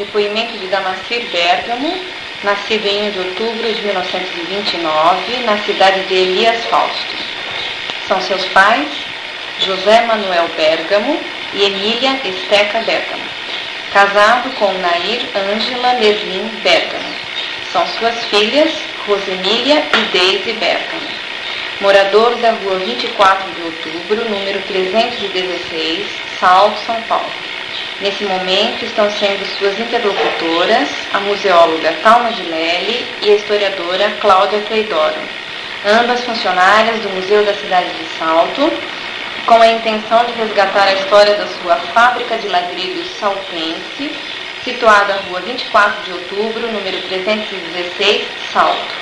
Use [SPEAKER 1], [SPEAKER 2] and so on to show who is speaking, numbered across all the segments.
[SPEAKER 1] Depoimento de Damacir Bergamo, nascido em 1 de outubro de 1929, na cidade de Elias Fausto. São seus pais José Manuel Bergamo e Emília Esteca Bergamo. Casado com Nair Ângela Merlin Bergamo. São suas filhas Rosemília e Deise Bergamo. Morador da rua 24 de outubro, número 316, Salto, São Paulo. Nesse momento estão sendo suas interlocutoras a museóloga Talma de Lely e a historiadora Cláudia Cleidoro, ambas funcionárias do Museu da Cidade de Salto, com a intenção de resgatar a história da sua fábrica de ladrilhos saltense, situada na rua 24 de outubro, número 316, Salto.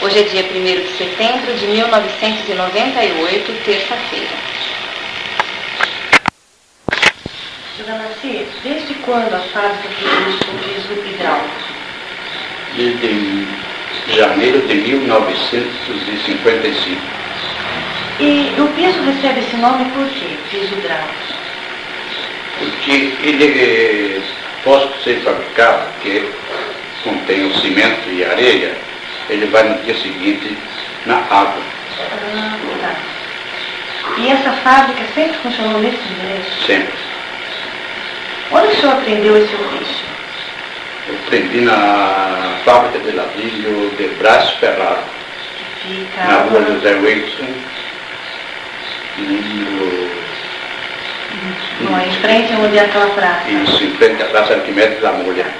[SPEAKER 1] Hoje é dia 1 de setembro de 1998, terça-feira.
[SPEAKER 2] Dona Macia, desde quando a fábrica produz o piso hidráulico?
[SPEAKER 3] Desde janeiro de 1955.
[SPEAKER 2] E o piso recebe esse nome por quê, piso hidráulico?
[SPEAKER 3] Porque ele pode ser fabricado, porque contém o cimento e areia, ele vai no dia seguinte na água.
[SPEAKER 2] Ah, tá. E essa fábrica sempre funcionou nesse endereço?
[SPEAKER 3] Sempre.
[SPEAKER 2] Onde o senhor aprendeu esse ofício?
[SPEAKER 3] Eu aprendi na fábrica de ladrilho de Brás Ferraro,
[SPEAKER 2] Fica
[SPEAKER 3] na rua José Wilson, número
[SPEAKER 2] Bom, em frente onde é aquela praça.
[SPEAKER 3] isso, em frente à Praça Arquimedes da Mulher.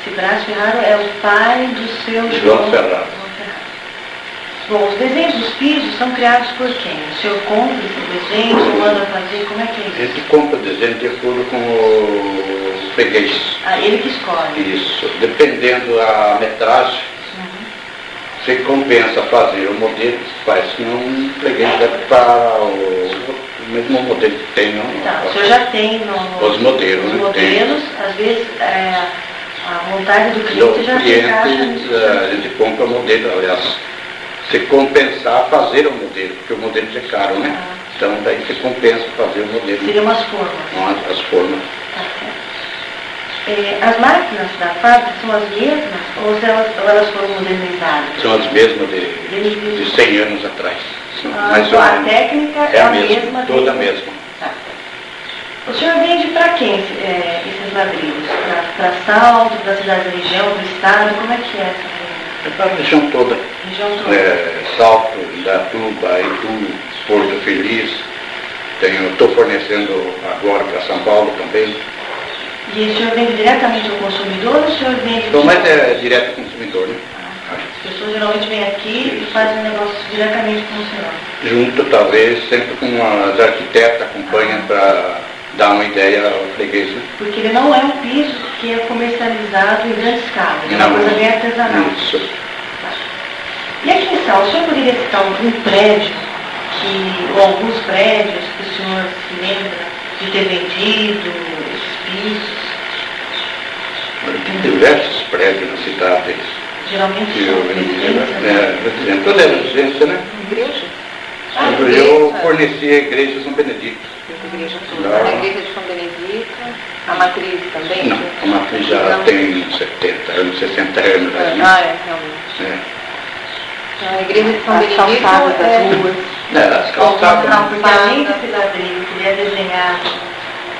[SPEAKER 2] Esse Brás Ferraro é o pai do seu
[SPEAKER 3] João.
[SPEAKER 2] João Ferraro. Bom, os desenhos dos pisos são criados por quem? O senhor compra esse desenho, o senhor manda fazer, como é que é
[SPEAKER 3] A
[SPEAKER 2] isso?
[SPEAKER 3] gente compra desenho de acordo com o freguês.
[SPEAKER 2] Ah, ele que escolhe.
[SPEAKER 3] Isso, dependendo da metragem,
[SPEAKER 2] Uhum.
[SPEAKER 3] se compensa fazer o modelo, faz que um freguês vai para o, mesmo modelo que tem, não?
[SPEAKER 2] Tá, o senhor já tem no,
[SPEAKER 3] Os modelos,
[SPEAKER 2] os
[SPEAKER 3] né?
[SPEAKER 2] modelos, às vezes é, a vontade do
[SPEAKER 3] Do
[SPEAKER 2] cliente já se encaixa
[SPEAKER 3] cliente, eh, a gente compra o modelo, aliás, se compensar fazer o modelo, porque o modelo é caro, né?
[SPEAKER 2] Ah.
[SPEAKER 3] Então daí se compensa fazer o modelo,
[SPEAKER 2] Seriam umas formas.
[SPEAKER 3] as, as formas.
[SPEAKER 2] Tá. É, as máquinas da fábrica são as mesmas ou se elas, ou elas foram modernizadas?
[SPEAKER 3] São as mesmas de, de 100 anos atrás.
[SPEAKER 2] Ah, então a técnica é,
[SPEAKER 3] É a mesma,
[SPEAKER 2] mesma.
[SPEAKER 3] toda a mesma.
[SPEAKER 2] Tá. O senhor vende para quem é, esses ladrilhos? Para Salto, para a cidade da região, do estado? Como é que é essa?
[SPEAKER 3] É para a região toda.
[SPEAKER 2] Região toda?
[SPEAKER 3] É, Salto, Indatuba, Itu, Porto Feliz. Estou fornecendo agora para São Paulo também.
[SPEAKER 2] E o senhor vende diretamente ao consumidor ou o senhor vende...
[SPEAKER 3] Então, mas é direto ao consumidor, né?
[SPEAKER 2] As pessoas geralmente vêm aqui e fazem o negócio diretamente com o senhor.
[SPEAKER 3] Junto, talvez, sempre com as arquitetas acompanham para dar uma ideia ao freguês. Né?
[SPEAKER 2] Porque ele não é um piso que é comercializado em grande escala, ele é uma coisa bem artesanal.
[SPEAKER 3] Isso.
[SPEAKER 2] E aqui em Sal, o senhor poderia citar algum prédio, que, ou alguns prédios que o senhor se lembra de ter vendido esses pisos?
[SPEAKER 3] Tem diversos prédios na cidade
[SPEAKER 2] Geralmente
[SPEAKER 3] que eu vendi.
[SPEAKER 2] residências, né?
[SPEAKER 3] Toda é residência, né?
[SPEAKER 1] Igreja?
[SPEAKER 3] Eu forneci a igreja São Benedito.
[SPEAKER 1] Igreja
[SPEAKER 3] Não.
[SPEAKER 1] toda. A igreja de São Benedito, a matriz também?
[SPEAKER 3] Não, a matriz já
[SPEAKER 1] Não.
[SPEAKER 3] tem 70 anos, 60 anos. né?
[SPEAKER 1] Ah, é, realmente.
[SPEAKER 3] É.
[SPEAKER 1] Então, a igreja de São
[SPEAKER 4] As
[SPEAKER 1] Benedito
[SPEAKER 4] calçadas das
[SPEAKER 1] é...
[SPEAKER 4] ruas.
[SPEAKER 3] É, as calçadas.
[SPEAKER 2] Não, porque além desse ladrilho que ele é desenhado,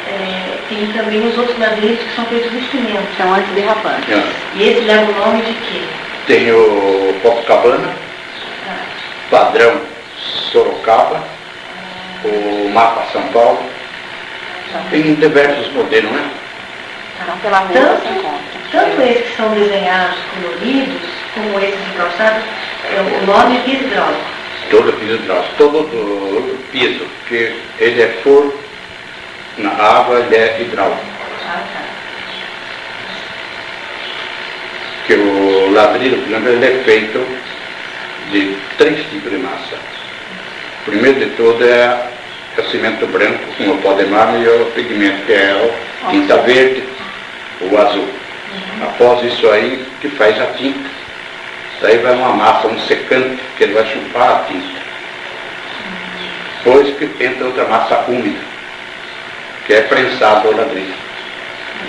[SPEAKER 2] é, tem também os outros ladrilhos que são feitos de cimento.
[SPEAKER 4] São antiderrapantes.
[SPEAKER 3] É.
[SPEAKER 2] E esse leva o nome de quê?
[SPEAKER 3] Tem o Copacabana,
[SPEAKER 2] Ah,
[SPEAKER 3] padrão Sorocaba, o mapa São Paulo. Tem diversos modelos, né?
[SPEAKER 4] Não pela rua
[SPEAKER 2] Tanto-. Tanto esses que são desenhados coloridos, como esses de calçados, é, o nome é piso hidráulico.
[SPEAKER 3] Todo piso hidráulico, todo do piso, porque ele é for na água, ele é hidráulico.
[SPEAKER 2] Ah, tá.
[SPEAKER 3] Porque o ladrilho, por exemplo, ele é feito de três tipos de massa. Primeiro de tudo é o cimento branco com o pó de mármore e o pigmento, que é o tinta verde, o azul. Após isso aí, que faz a tinta. Daí vai uma massa, um secante, que ele vai chupar a tinta. Depois que entra outra massa úmida, que é prensado o ladrilho.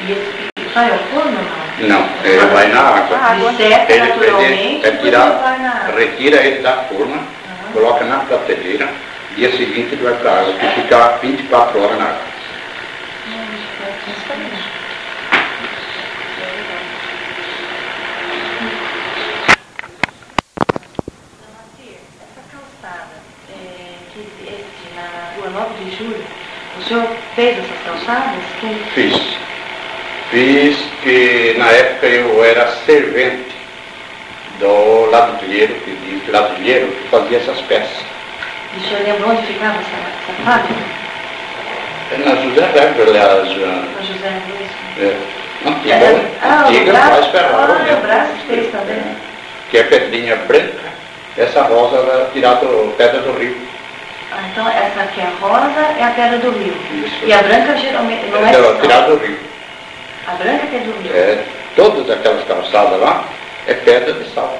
[SPEAKER 2] E esse vai ao forno ou não?
[SPEAKER 3] Não, ele vai na água.
[SPEAKER 4] água.
[SPEAKER 2] Ele
[SPEAKER 3] Ele é tirar,
[SPEAKER 2] ele vai na água.
[SPEAKER 3] retira ele da forma, coloca na prateleira, dia seguinte ele vai para a água, que fica 24 horas na água.
[SPEAKER 2] Essa calçada que existe na rua 9 de julho, o senhor fez essas calçadas?
[SPEAKER 3] Fiz. Fiz que na época eu era servente do ladrilheiro, que diz ladrilheiro, que fazia essas peças.
[SPEAKER 2] E o senhor lembra onde ficava essa, essa fábrica?
[SPEAKER 3] É na José Weber, aliás,
[SPEAKER 2] Na José Luiz?
[SPEAKER 3] é, antiga,
[SPEAKER 2] Ah, o
[SPEAKER 3] antiga
[SPEAKER 2] braço,
[SPEAKER 3] faz Ferraro
[SPEAKER 2] ah, o
[SPEAKER 3] mesmo.
[SPEAKER 2] braço fez também.
[SPEAKER 3] Que é pedrinha branca, essa rosa era tirada pedra do rio.
[SPEAKER 2] Ah, então essa aqui é a rosa é a pedra do rio.
[SPEAKER 3] Isso.
[SPEAKER 2] E a branca geralmente não é sal.
[SPEAKER 3] tirada do rio.
[SPEAKER 2] A branca que é do rio.
[SPEAKER 3] É, todas aquelas calçadas lá é pedra de sal.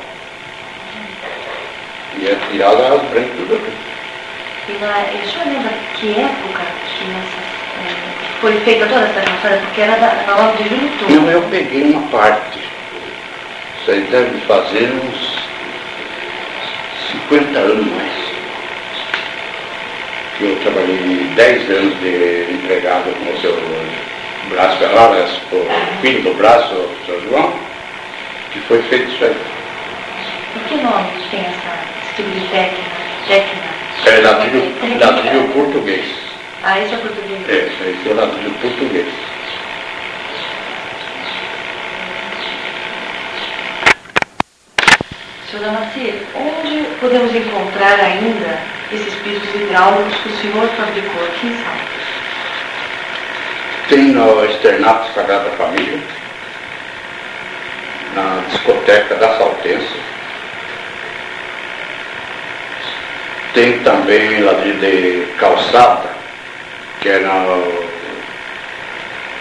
[SPEAKER 3] E é tirada as brancas do rio.
[SPEAKER 2] E, e o senhor lembra que época que é, foi feita toda essa calçada? Porque era da, na 9 de todo.
[SPEAKER 3] Não, eu peguei uma parte. Isso aí deve fazer uns 50 anos mais. Que eu trabalhei 10 anos de empregado com o seu braço Ferrara, o filho do braço, o seu João, que foi feito isso aí.
[SPEAKER 2] E que nome tem essa, esse tipo de técnica? técnica?
[SPEAKER 3] É ladrilho português.
[SPEAKER 2] Ah, esse é o português.
[SPEAKER 3] É, esse é português.
[SPEAKER 2] Senhor Damasceno, onde podemos encontrar ainda esses pisos hidráulicos que o senhor fabricou aqui em Santos?
[SPEAKER 3] Tem no Externato Sagrada Família, na discoteca da Saltense. Tem também ladrilho de calçada, que é na,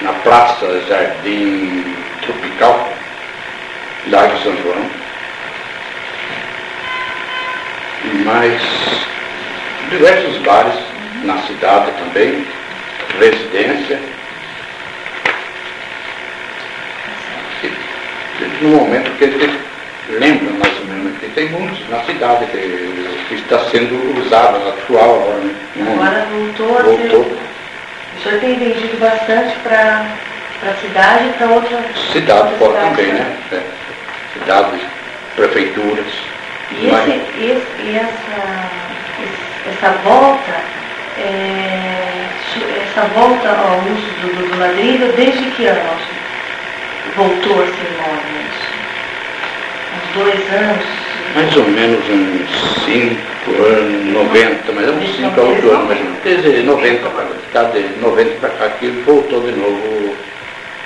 [SPEAKER 3] na Praça Jardim Tropical, Largo São João. Mais diversos bares na cidade também, residência. No momento que ele lembra mais ou menos que tem muitos na cidade que, que está sendo usado, atual agora. Né?
[SPEAKER 2] Agora voltou a
[SPEAKER 3] Voltou.
[SPEAKER 2] ser... O senhor tem vendido bastante para a cidade e para outras
[SPEAKER 3] Cidade fora
[SPEAKER 2] cidades,
[SPEAKER 3] também, né? É. Cidades, prefeituras.
[SPEAKER 2] E,
[SPEAKER 3] Mas-
[SPEAKER 2] esse, esse- e essa, essa volta, é, essa volta ao uso do, do, do ladrilho, desde que ano voltou a ser móvel? Dois anos?
[SPEAKER 3] Mais ou menos uns 5 anos, 90, mas é uns 5 a 8 anos mais ou menos. Desde 90 para cá, de 90 para cá que voltou de novo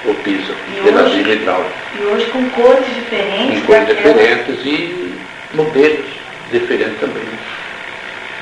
[SPEAKER 3] o, piso
[SPEAKER 2] hoje?
[SPEAKER 3] ladrilho hidráulico.
[SPEAKER 2] E hoje com cores diferentes
[SPEAKER 3] Com cores diferentes e modelos diferentes também.